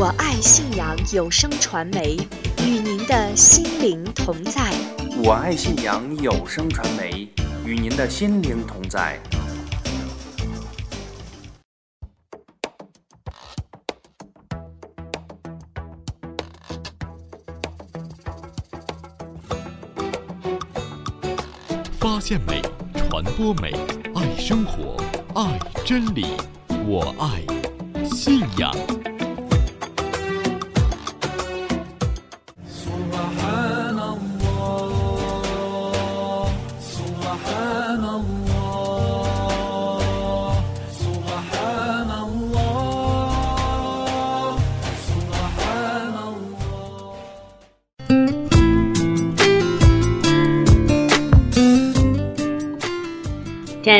我爱信阳有声传媒，与您的心灵同在。我爱信仰有声传媒，与您的心灵同在。发现美，传播美，爱生活，爱真理，我爱信仰。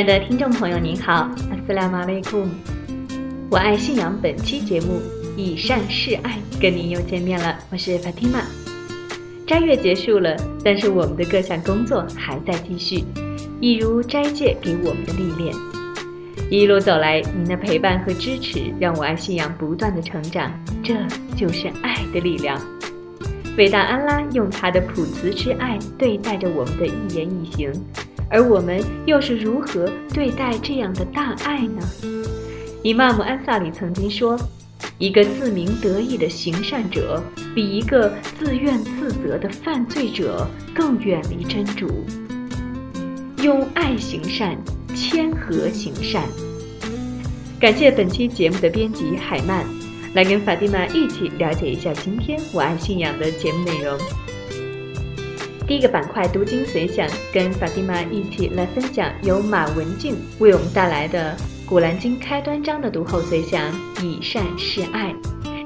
的听众朋友，您好，阿斯拉马雷库，我爱信仰。本期节目以善示爱，跟您又见面了，我是 Fatima。斋月结束了，但是我们的各项工作还在继续，一如斋戒给我们的历练。一路走来，您的陪伴和支持，让我爱信仰不断的成长，这就是爱的力量。伟大安拉用他的普慈之爱对待着我们的一言一行。而我们又是如何对待这样的大爱呢？伊玛目安萨里曾经说：“一个自鸣得意的行善者，比一个自怨自责的犯罪者更远离真主。”用爱行善，谦和行善。感谢本期节目的编辑海曼，来跟法蒂玛一起了解一下今天我爱信仰的节目内容。第一个板块读经随想，跟法蒂玛一起来分享由马文静为我们带来的《古兰经》开端章的读后随想，以善示爱。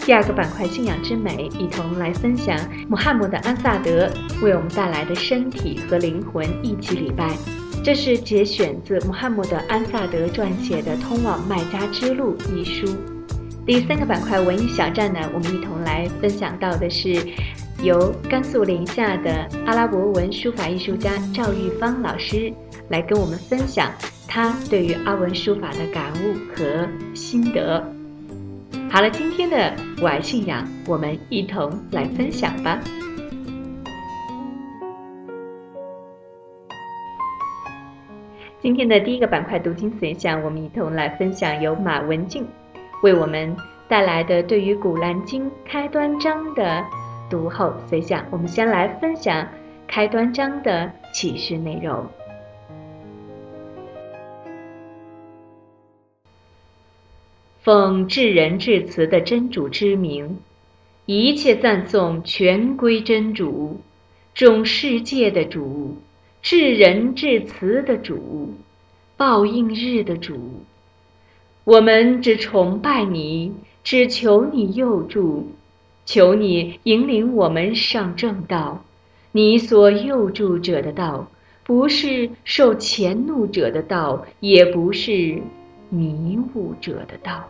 第二个板块信仰之美，一同来分享穆罕默德安萨德为我们带来的身体和灵魂一起礼拜。这是节选自穆罕默德安萨德撰写的《通往麦加之路》一书。第三个板块文艺小站呢，我们一同来分享到的是。由甘肃临夏的阿拉伯文书法艺术家赵玉芳老师来跟我们分享他对于阿文书法的感悟和心得。好了，今天的我爱信仰，我们一同来分享吧。今天的第一个板块读经随想，我们一同来分享由马文静为我们带来的对于《古兰经》开端章的。读后随想，我们先来分享开端章的启示内容。奉至仁至慈的真主之名，一切赞颂全归真主，众世界的主，至仁至慈的主，报应日的主。我们只崇拜你，只求你佑助。求你引领我们上正道，你所佑助者的道，不是受前怒者的道，也不是迷雾者的道。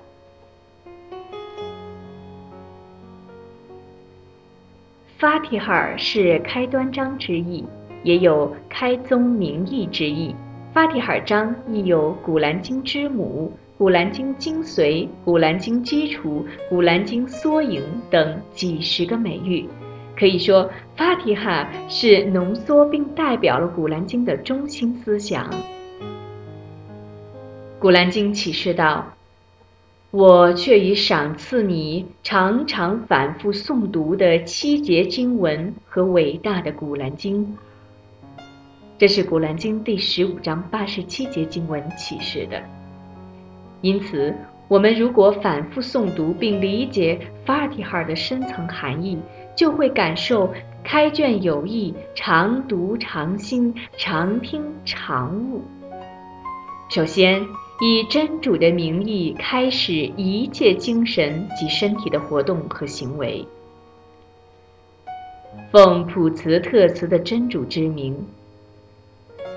法提尔是开端章之意，也有开宗明义之意。法提尔章亦有《古兰经》之母。《古兰经》精髓、《古兰经》基础、《古兰经》缩影等几十个美誉，可以说，法提哈是浓缩并代表了《古兰经》的中心思想。《古兰经》启示道：“我却已赏赐你常常反复诵读的七节经文和伟大的《古兰经》。”这是《古兰经》第十五章八十七节经文启示的。因此，我们如果反复诵读并理解法提哈的深层含义，就会感受开卷有益，常读常新，常听常悟。首先，以真主的名义开始一切精神及身体的活动和行为，奉普慈特慈的真主之名，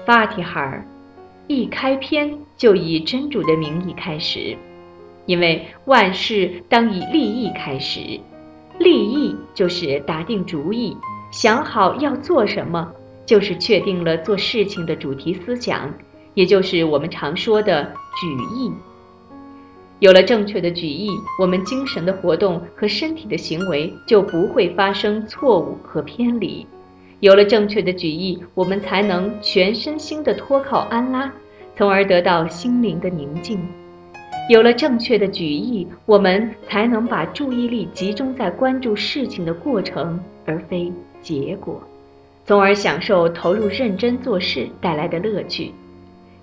法提哈尔。一开篇就以真主的名义开始，因为万事当以利益开始，利益就是打定主意，想好要做什么，就是确定了做事情的主题思想，也就是我们常说的举意。有了正确的举意，我们精神的活动和身体的行为就不会发生错误和偏离。有了正确的举意，我们才能全身心的托靠安拉，从而得到心灵的宁静。有了正确的举意，我们才能把注意力集中在关注事情的过程，而非结果，从而享受投入认真做事带来的乐趣。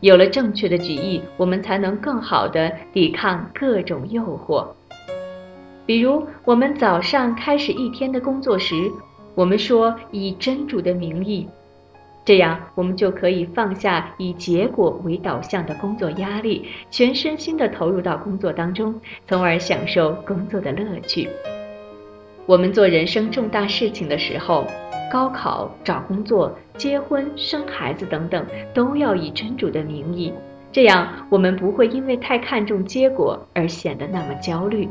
有了正确的举意，我们才能更好地抵抗各种诱惑。比如，我们早上开始一天的工作时，我们说以真主的名义，这样我们就可以放下以结果为导向的工作压力，全身心地投入到工作当中，从而享受工作的乐趣。我们做人生重大事情的时候。高考、找工作、结婚、生孩子等等，都要以真主的名义，这样我们不会因为太看重结果而显得那么焦虑。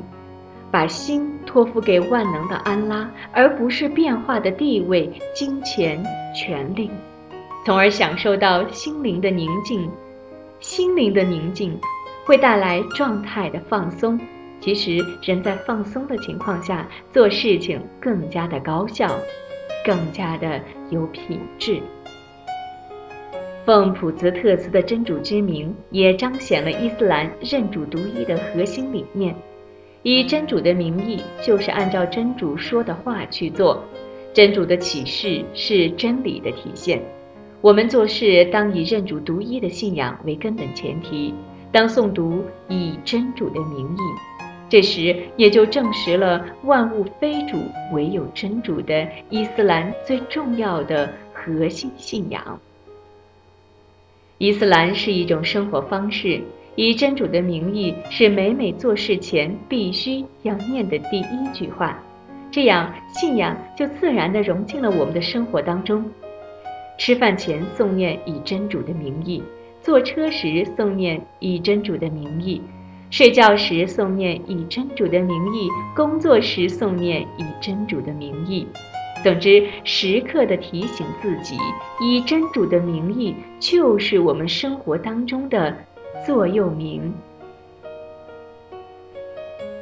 把心托付给万能的安拉，而不是变化的地位、金钱、权力，从而享受到心灵的宁静。心灵的宁静会带来状态的放松。其实，人在放松的情况下做事情更加的高效。更加的有品质。奉普兹特斯的真主之名，也彰显了伊斯兰认主独一的核心理念。以真主的名义，就是按照真主说的话去做。真主的启示是真理的体现。我们做事当以认主独一的信仰为根本前提，当诵读以真主的名义。这时也就证实了万物非主，唯有真主的伊斯兰最重要的核心信仰。伊斯兰是一种生活方式，以真主的名义是每每做事前必须要念的第一句话，这样信仰就自然地融进了我们的生活当中。吃饭前诵念以真主的名义，坐车时诵念以真主的名义。睡觉时诵念以真主的名义，工作时诵念以真主的名义。总之，时刻的提醒自己，以真主的名义就是我们生活当中的座右铭。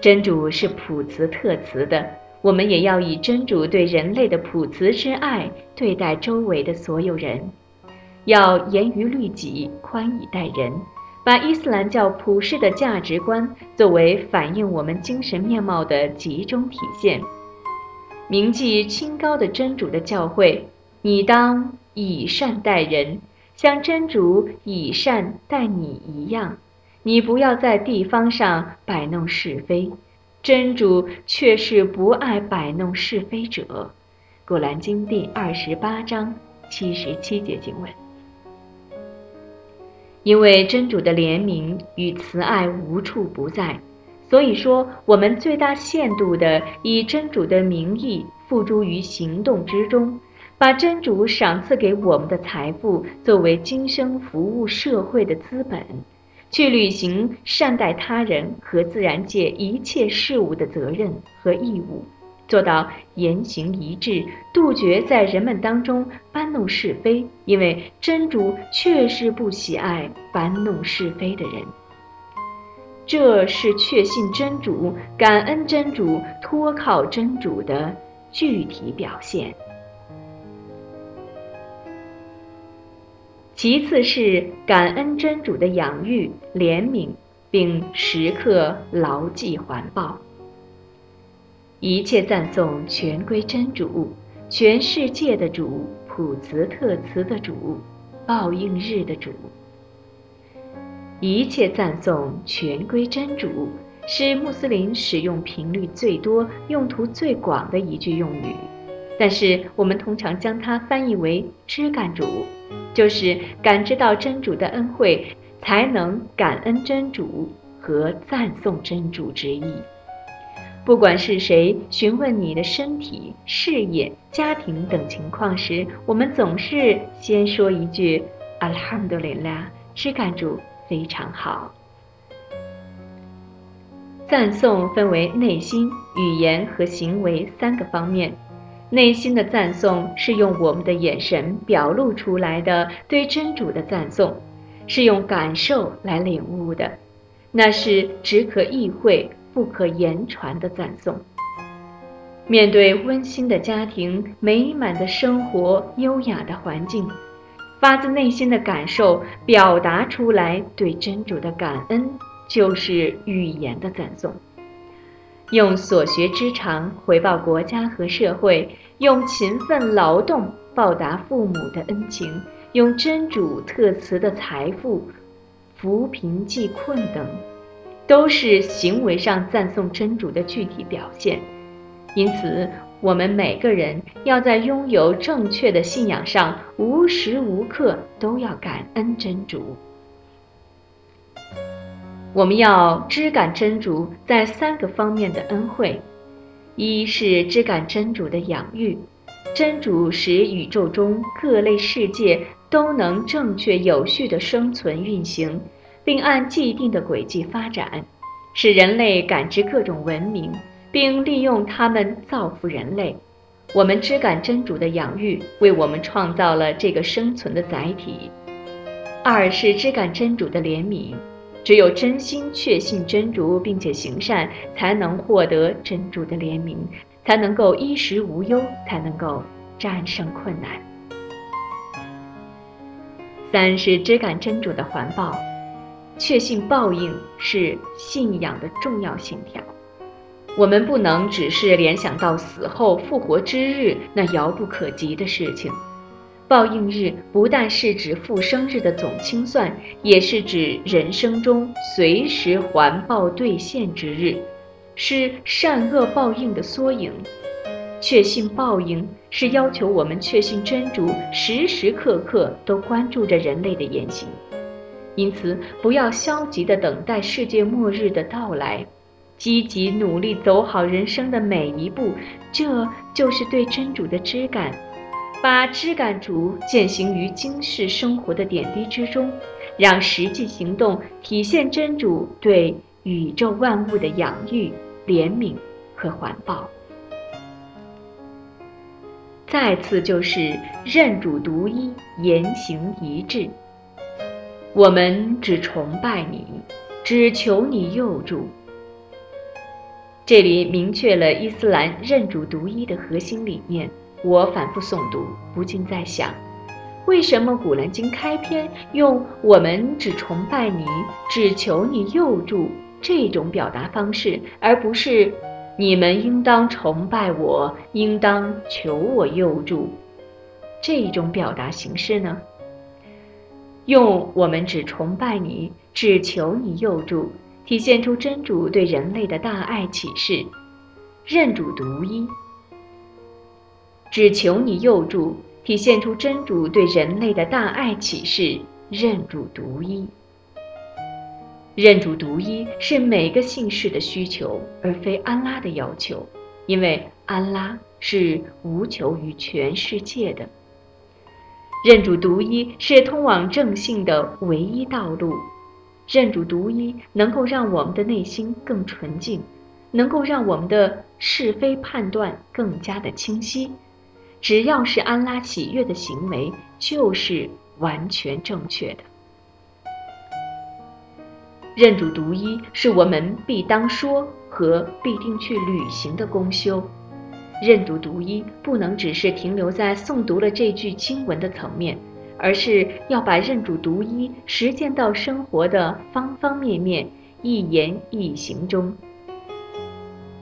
真主是普慈特慈的，我们也要以真主对人类的普慈之爱对待周围的所有人，要严于律己，宽以待人。把伊斯兰教普世的价值观作为反映我们精神面貌的集中体现，铭记清高的真主的教诲，你当以善待人，像真主以善待你一样。你不要在地方上摆弄是非，真主却是不爱摆弄是非者。古兰经第二十八章七十七节经文。因为真主的怜悯与慈爱无处不在，所以说我们最大限度地以真主的名义付诸于行动之中，把真主赏赐给我们的财富作为今生服务社会的资本，去履行善待他人和自然界一切事物的责任和义务。做到言行一致，杜绝在人们当中搬弄是非，因为真主确实不喜爱搬弄是非的人。这是确信真主、感恩真主、托靠真主的具体表现。其次是感恩真主的养育、怜悯，并时刻牢记环报。一切赞颂全归真主，全世界的主，普慈特慈的主，报应日的主。一切赞颂全归真主，是穆斯林使用频率最多、用途最广的一句用语，但是我们通常将它翻译为知感主，就是感知到真主的恩惠，才能感恩真主和赞颂真主之意。不管是谁询问你的身体、事业、家庭等情况时，我们总是先说一句“阿拉哈姆多林拉”，是感主非常好。赞颂分为内心、语言和行为三个方面。内心的赞颂是用我们的眼神表露出来的对真主的赞颂，是用感受来领悟的。那是只可意会不可言传的赞颂。面对温馨的家庭、美满的生活、优雅的环境，发自内心的感受表达出来对真主的感恩，就是语言的赞颂。用所学之长回报国家和社会，用勤奋劳动报答父母的恩情，用真主特赐的财富扶贫济困等，都是行为上赞颂真主的具体表现。因此，我们每个人要在拥有正确的信仰上，无时无刻都要感恩真主。我们要知感真主在三个方面的恩惠：一是知感真主的养育，真主使宇宙中各类世界都能正确有序地生存运行，并按既定的轨迹发展，使人类感知各种文明。并利用它们造福人类。我们知感真主的养育，为我们创造了这个生存的载体。二是知感真主的怜悯，只有真心确信真主，并且行善，才能获得真主的怜悯，才能够衣食无忧，才能够战胜困难。三是知感真主的环抱，确信报应是信仰的重要信条。我们不能只是联想到死后复活之日那遥不可及的事情。报应日不但是指复生日的总清算，也是指人生中随时还报兑现之日，是善恶报应的缩影。确信报应是要求我们确信真主时时刻刻都关注着人类的言行，因此不要消极地等待世界末日的到来。积极努力走好人生的每一步，这就是对真主的知感。把知感主践行于今世生活的点滴之中，让实际行动体现真主对宇宙万物的养育、怜悯和环抱。再次就是认主独一，言行一致。我们只崇拜你，只求你佑助。这里明确了伊斯兰认主独一的核心理念。我反复诵读，不禁在想：为什么《古兰经》开篇用“我们只崇拜你，只求你佑助”这种表达方式，而不是“你们应当崇拜我，应当求我佑助”这种表达形式呢？用“我们只崇拜你，只求你佑助”。体现出真主对人类的大爱启示，认主独一，只求你佑助；体现出真主对人类的大爱启示，认主独一。认主独一是每个姓氏的需求，而非安拉的要求，因为安拉是无求于全世界的。认主独一是通往正性的唯一道路。认主独一，能够让我们的内心更纯净，能够让我们的是非判断更加的清晰。只要是安拉喜悦的行为，就是完全正确的。认主独一是我们必当说和必定去履行的公修。认主独一不能只是停留在诵读了这句经文的层面。而是要把认主独一实践到生活的方方面面、一言一行中。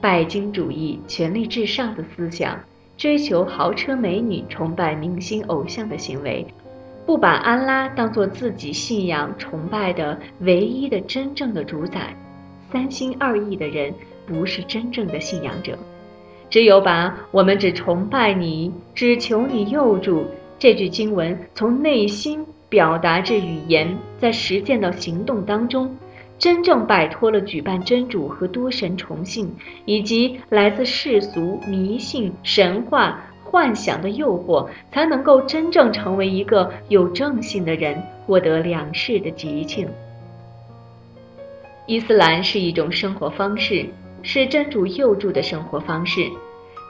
拜金主义、权力至上的思想，追求豪车美女、崇拜明星偶像的行为，不把安拉当做自己信仰崇拜的唯一的真正的主宰，三心二意的人不是真正的信仰者。只有把我们只崇拜你，只求你佑助。这句经文从内心表达至语言，在实践到行动当中，真正摆脱了举办真主和多神崇信，以及来自世俗迷信、神话、幻想的诱惑，才能够真正成为一个有正信的人，获得两世的吉庆。伊斯兰是一种生活方式，是真主佑助的生活方式，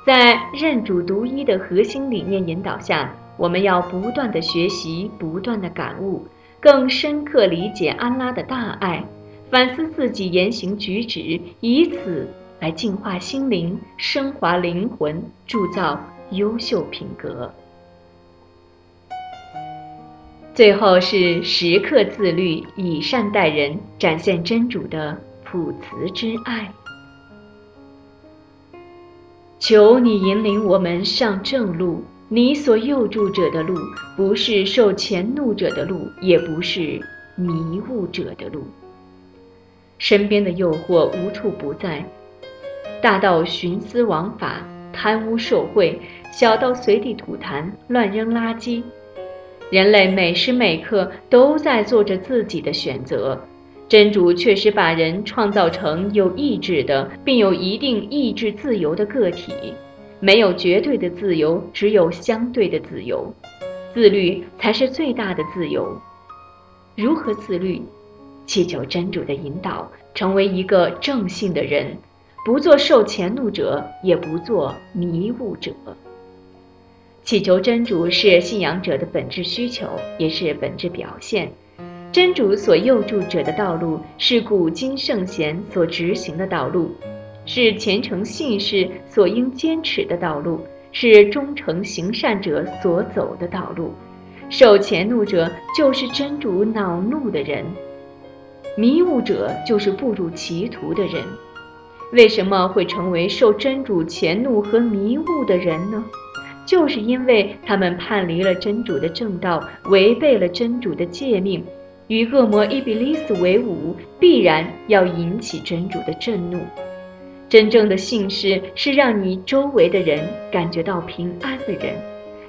在认主独一的核心理念引导下。我们要不断的学习，不断的感悟，更深刻理解安拉的大爱，反思自己言行举止，以此来净化心灵、升华灵魂、铸造优秀品格。最后是时刻自律，以善待人，展现真主的普慈之爱。求你引领我们上正路。你所诱助者的路，不是受前怒者的路，也不是迷雾者的路。身边的诱惑无处不在，大到徇私枉法、贪污受贿，小到随地吐痰、乱扔垃圾，人类每时每刻都在做着自己的选择。真主确实把人创造成有意志的，并有一定意志自由的个体。没有绝对的自由，只有相对的自由。自律才是最大的自由。如何自律？祈求真主的引导，成为一个正信的人，不做受前怒者，也不做迷雾者。祈求真主是信仰者的本质需求，也是本质表现。真主所诱助者的道路，是古今圣贤所执行的道路。是虔诚信士所应坚持的道路，是忠诚行善者所走的道路。受前怒者就是真主恼怒的人，迷雾者就是步入歧途的人。为什么会成为受真主前怒和迷雾的人呢？就是因为他们叛离了真主的正道，违背了真主的诫命，与恶魔伊比利斯为伍，必然要引起真主的震怒。真正的信士是让你周围的人感觉到平安的人，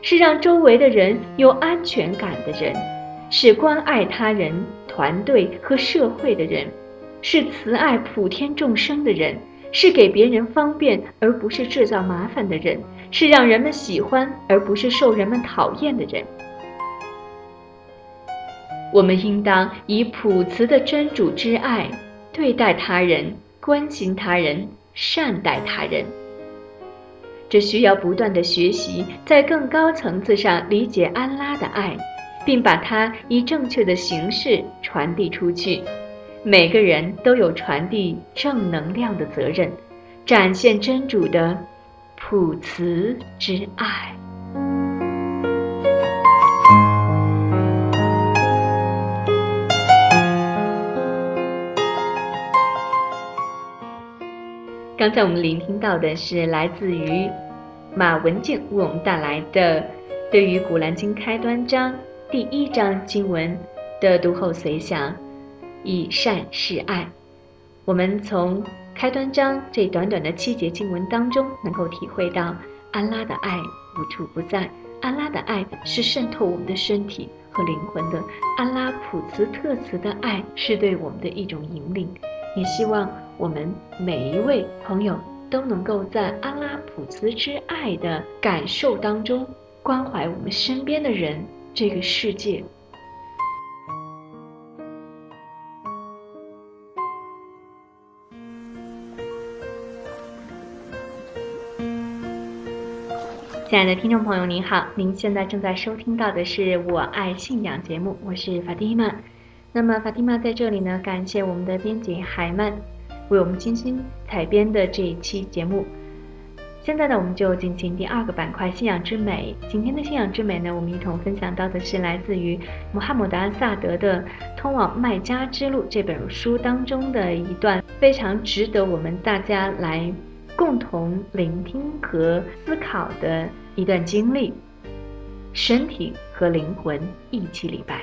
是让周围的人有安全感的人，是关爱他人、团队和社会的人，是慈爱普天众生的人，是给别人方便而不是制造麻烦的人，是让人们喜欢而不是受人们讨厌的人。我们应当以朴慈的真主之爱对待他人，关心他人。善待他人，这需要不断的学习，在更高层次上理解安拉的爱，并把它以正确的形式传递出去。每个人都有传递正能量的责任，展现真主的普慈之爱。刚才我们聆听到的是来自于马文静为我们带来的对于《古兰经》开端章第一章经文的读后随想，以善示爱。我们从开端章这短短的七节经文当中，能够体会到安拉的爱无处不在，安拉的爱是渗透我们的身体和灵魂的，安拉普慈特慈的爱是对我们的一种引领。也希望我们每一位朋友都能够在安拉普慈之爱的感受当中，关怀我们身边的人，这个世界。亲爱的听众朋友，您好，您现在正在收听到的是《我爱信仰》节目，我是法蒂玛。那么法蒂玛在这里呢，感谢我们的编辑海曼为我们精心采编的这一期节目。现在呢，我们就进行第二个板块——信仰之美。今天的信仰之美呢，我们一同分享到的是来自于穆罕默德·阿萨德的《通往麦加之路》这本书当中的一段非常值得我们大家来共同聆听和思考的一段经历：身体和灵魂一起礼拜。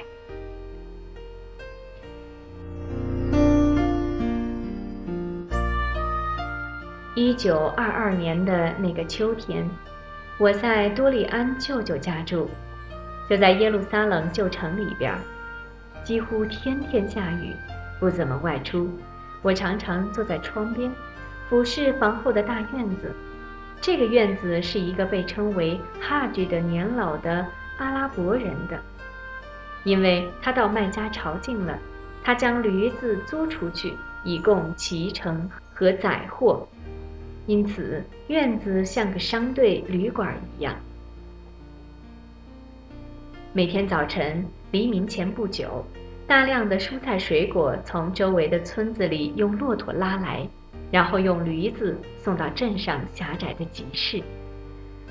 一九二二年的那个秋天，我在多利安舅舅家住，就在耶路撒冷旧城里边，几乎天天下雨，不怎么外出。我常常坐在窗边，俯视房后的大院子。这个院子是一个被称为哈吉的年老的阿拉伯人的，因为他到麦加朝觐了，他将驴子租出去，以供骑乘和载货。因此，院子像个商队旅馆一样。每天早晨黎明前不久，大量的蔬菜水果从周围的村子里用骆驼拉来，然后用驴子送到镇上狭窄的集市。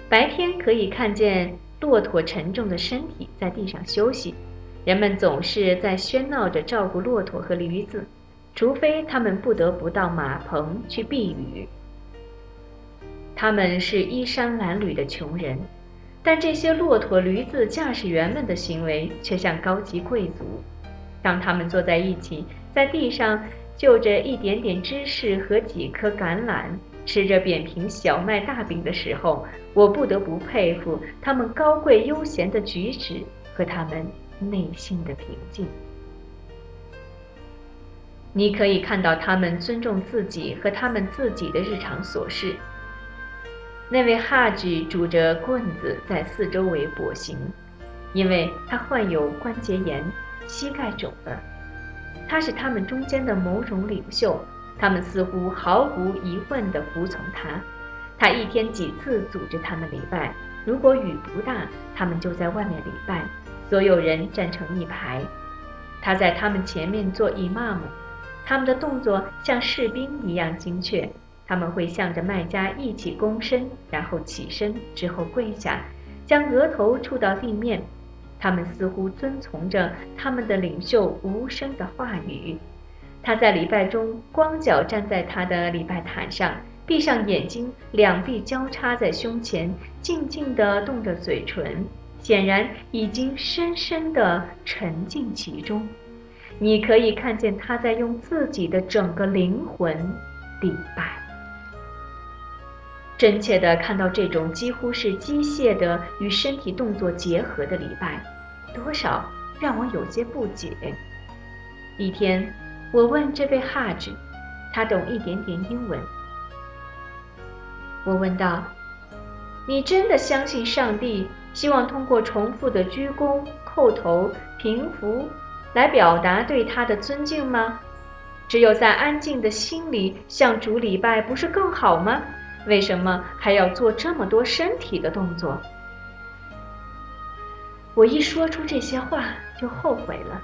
白天可以看见骆驼沉重的身体在地上休息，人们总是在喧闹着照顾骆驼和驴子，除非他们不得不到马棚去避雨。他们是衣衫褴褛的穷人，但这些骆驼、驴子驾驶员们的行为却像高级贵族。当他们坐在一起，在地上就着一点点芝士和几颗橄榄，吃着扁平小麦大饼的时候，我不得不佩服他们高贵悠闲的举止和他们内心的平静。你可以看到他们尊重自己和他们自己的日常琐事。那位哈吉拄着棍子在四周围跛行，因为他患有关节炎，膝盖肿了。他是他们中间的某种领袖，他们似乎毫无疑问地服从他。他一天几次组织他们礼拜，如果雨不大，他们就在外面礼拜，所有人站成一排。他在他们前面做伊玛目，他们的动作像士兵一样精确。他们会向着卖家一起躬身，然后起身，之后跪下，将额头触到地面。他们似乎遵从着他们的领袖无声的话语。他在礼拜中光脚站在他的礼拜毯上，闭上眼睛，两臂交叉在胸前，静静地动着嘴唇，显然已经深深地沉浸其中。你可以看见他在用自己的整个灵魂礼拜。真切地看到这种几乎是机械的与身体动作结合的礼拜，多少让我有些不解。一天，我问这位哈吉，他懂一点点英文。我问道：“你真的相信上帝希望通过重复的鞠躬、叩头、平伏来表达对他的尊敬吗？只有在安静的心里向主礼拜，不是更好吗？”为什么还要做这么多身体的动作？我一说出这些话就后悔了。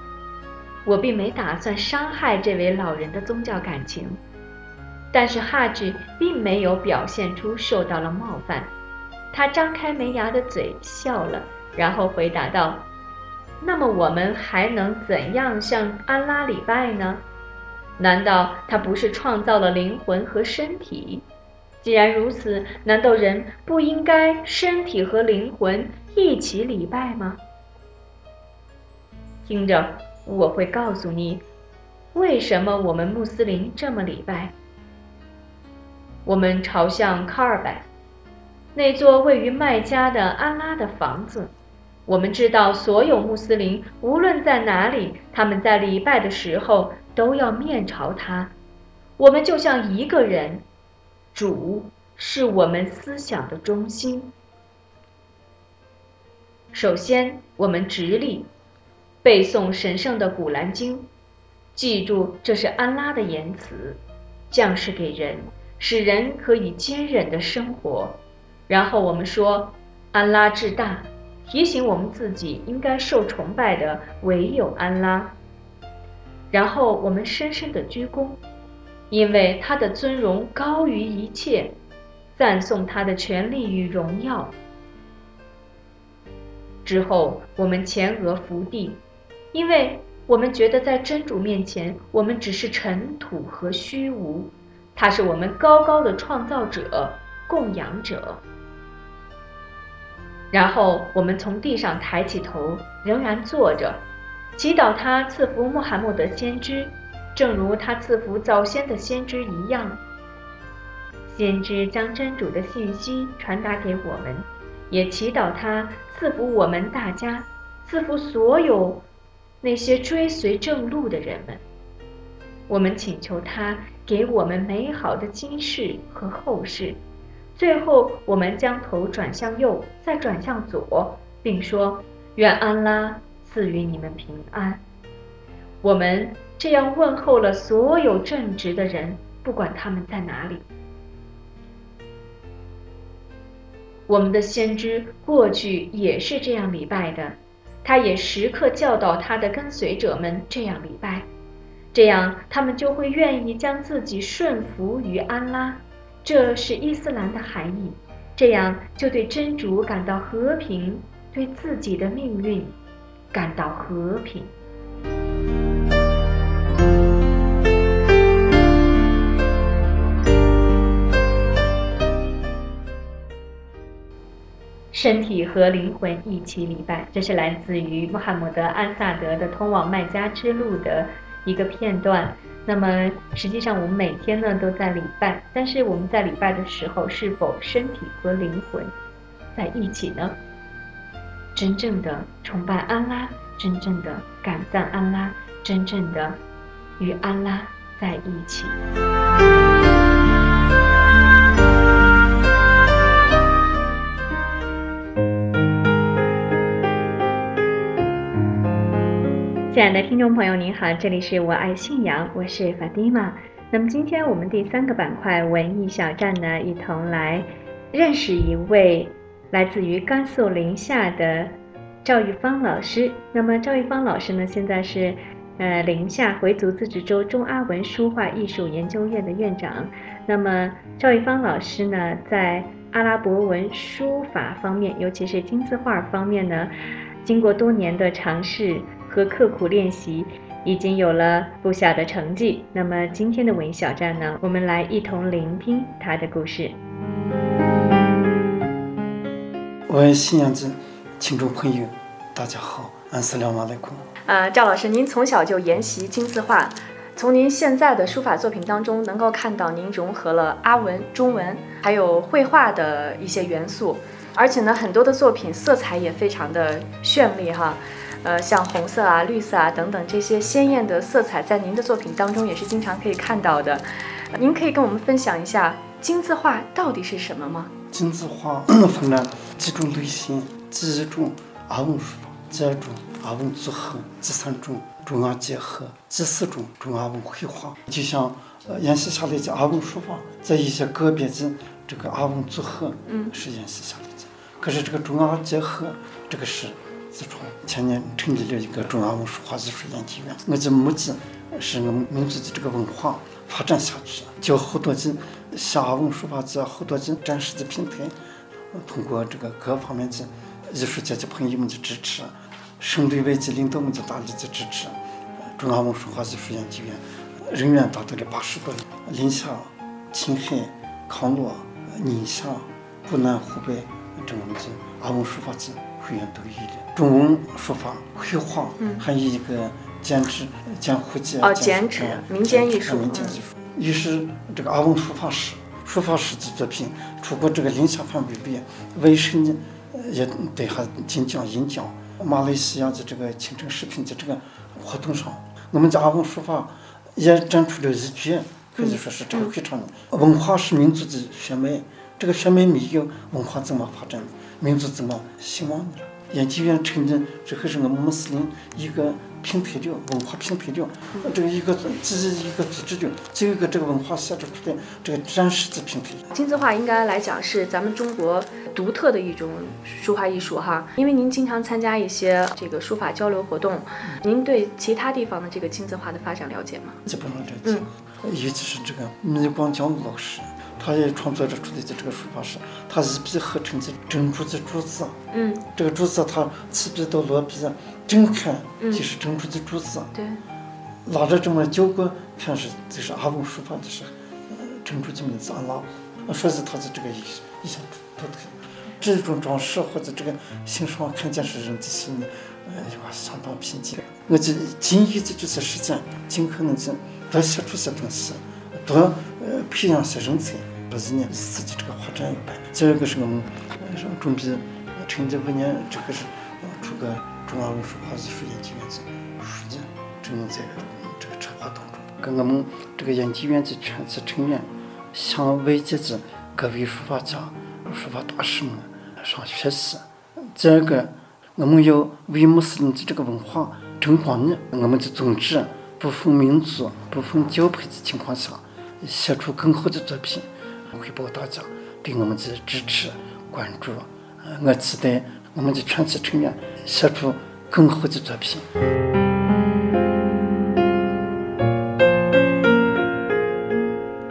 我并没打算伤害这位老人的宗教感情，但是哈吉并没有表现出受到了冒犯。他张开没牙的嘴笑了，然后回答道：“那么我们还能怎样向安拉礼拜呢？难道他不是创造了灵魂和身体？”既然如此，难道人不应该身体和灵魂一起礼拜吗？听着，我会告诉你，为什么我们穆斯林这么礼拜。我们朝向卡尔拜，那座位于麦加的安拉的房子。我们知道，所有穆斯林无论在哪里，他们在礼拜的时候都要面朝他。我们就像一个人。主是我们思想的中心。首先，我们直立，背诵神圣的古兰经，记住这是安拉的言辞，降世给人，使人可以坚忍的生活。然后我们说安拉至大，提醒我们自己应该受崇拜的唯有安拉。然后我们深深的鞠躬。因为他的尊荣高于一切，赞颂他的权力与荣耀。之后，我们前额伏地，因为我们觉得在真主面前，我们只是尘土和虚无，他是我们高高的创造者、供养者。然后，我们从地上抬起头，仍然坐着，祈祷他赐福穆罕默德先知。正如他赐福早先的先知一样，先知将真主的信息传达给我们，也祈祷他赐福我们大家，赐福所有那些追随正路的人们。我们请求他给我们美好的今世和后世。最后，我们将头转向右，再转向左，并说：“愿安拉赐予你们平安。”我们。这样问候了所有正直的人，不管他们在哪里。我们的先知过去也是这样礼拜的，他也时刻教导他的跟随者们这样礼拜，这样他们就会愿意将自己顺服于安拉，这是伊斯兰的含义。这样就对真主感到和平，对自己的命运感到和平。身体和灵魂一起礼拜，这是来自于穆罕默德·安萨德的《通往麦加之路》的一个片段。那么，实际上我们每天呢都在礼拜，但是我们在礼拜的时候，是否身体和灵魂在一起呢？真正的崇拜安拉，真正的感赞安拉，真正的与安拉在一起。亲爱的听众朋友，您好，这里是我爱信仰，我是法蒂玛。那么今天我们第三个板块文艺小站呢，一同来认识一位来自于甘肃临夏的赵玉芳老师。那么赵玉芳老师呢，现在是呃临夏回族自治州中阿文书画艺术研究院的院长。那么赵玉芳老师呢，在阿拉伯文书法方面，尤其是金字画方面呢，经过多年的尝试。和刻苦练习，已经有了不小的成绩。那么今天的文艺小站呢，我们来一同聆听他的故事。我爱信仰的听众朋友，大家好，安斯拉马来库。呃，赵老师，您从小就研习金字画，从您现在的书法作品当中，能够看到您融合了阿文、中文还有绘画的一些元素，而且呢，很多的作品色彩也非常的绚丽哈。呃，像红色啊、绿色啊等等这些鲜艳的色彩，在您的作品当中也是经常可以看到的。您可以跟我们分享一下金字画到底是什么吗？金字画 分了几种类型，第一种阿文书法，第二种阿文组合，第三种中阿结合，第四种中阿文绘画。就像呃沿袭下来的阿文书法，在一些个别的这个阿文组合，嗯，是沿袭下来的。可是这个中阿结合，这个是。四川前年成立了一个中华文书画艺术研究院，我的目的是我们民族的这个文化发展下去，叫好多的下文书法家，好多的展示的平台，通过这个各方面的艺术家的朋友们的支持，省内外的领导们的大力的支持，中华文书画艺术研究院人员达到了八十多人，临夏、青海、康乐、宁夏、湖南、湖北这样的阿文书法的。会员都有的中文书法、绘画，还有一个剪纸、剪胡结、哦，剪纸，民间艺术。民间艺术。一是这个阿翁书法史，书法史的作品，除过这个临夏范围外，外省呢也对还晋江、岷江、马来西亚的这个清真食品的这个活动上，我们的阿翁书法 也展出了一卷，可以说是这个非常文化是民族的血脉，这个血脉没有，文化怎么发展？民族怎么兴旺的？研究院成立这还是我们穆斯林一个平台的文化平台的，这个一个自己一个组织的，这一个这个文化写出出的这个展示的平台。金字画应该来讲是咱们中国独特的一种书画艺术哈，因为您经常参加一些这个书法交流活动，您对其他地方的这个金字画的发展了解吗？基本上了解，尤其是这个米光江老师。他也创作着出来的这个书法是，他一笔合成的珍珠的珠子，嗯，这个珠子他起笔到落笔，正看就是珍珠的珠子，对，拿着这么交过看是就是阿文书法的是，珍珠的名字阿拉，说是他的这个意意象独特，这种装饰或者这个欣赏看见是人的心里，呃，有相当平静。我就尽力的这些时间，尽可能的多写出些东西，多呃培养些人才。不是呢，自己这个画展一办。第二个是我们准备成立五年，这个是出个中央文书画艺术研究院的书记，正在这个策划当中。跟我们这个研究院的全体成员向外界的各位书法家、书法大师们上学习。第二个，我们要为穆斯林的这个文化争光呢。我们的宗旨不分民族、不分教派的情况下，写出更好的作品。汇报大家对我们的支持关注，我期待我们的全体成员写出更好的作品。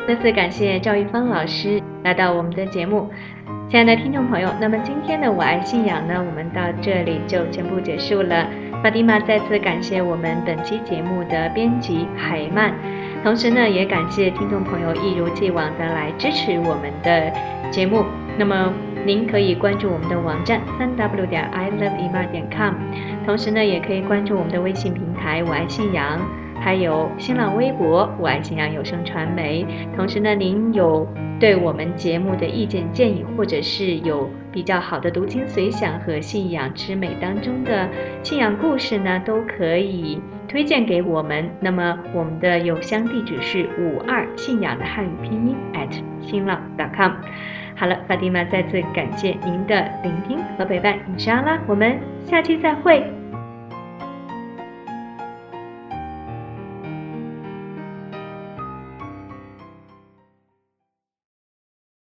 再次感谢赵玉芳老师来到我们的节目，亲爱的听众朋友，那么今天的我爱信仰呢，我们到这里就全部结束了。法蒂玛再次感谢我们本期节目的编辑海曼，同时呢，也感谢听众朋友一如既往的来支持我们的节目。那么您可以关注我们的网站三 w 点 i love e m a 点 com，同时呢，也可以关注我们的微信平台我爱信仰。还有新浪微博“我爱信仰有声传媒”。同时呢，您有对我们节目的意见建议，或者是有比较好的读经随想和信仰之美当中的信仰故事呢，都可以推荐给我们。那么我们的邮箱地址是五二信仰的汉语拼音 at 新浪 .com。好了，法蒂玛再次感谢您的聆听和陪伴，你是阿拉，我们下期再会。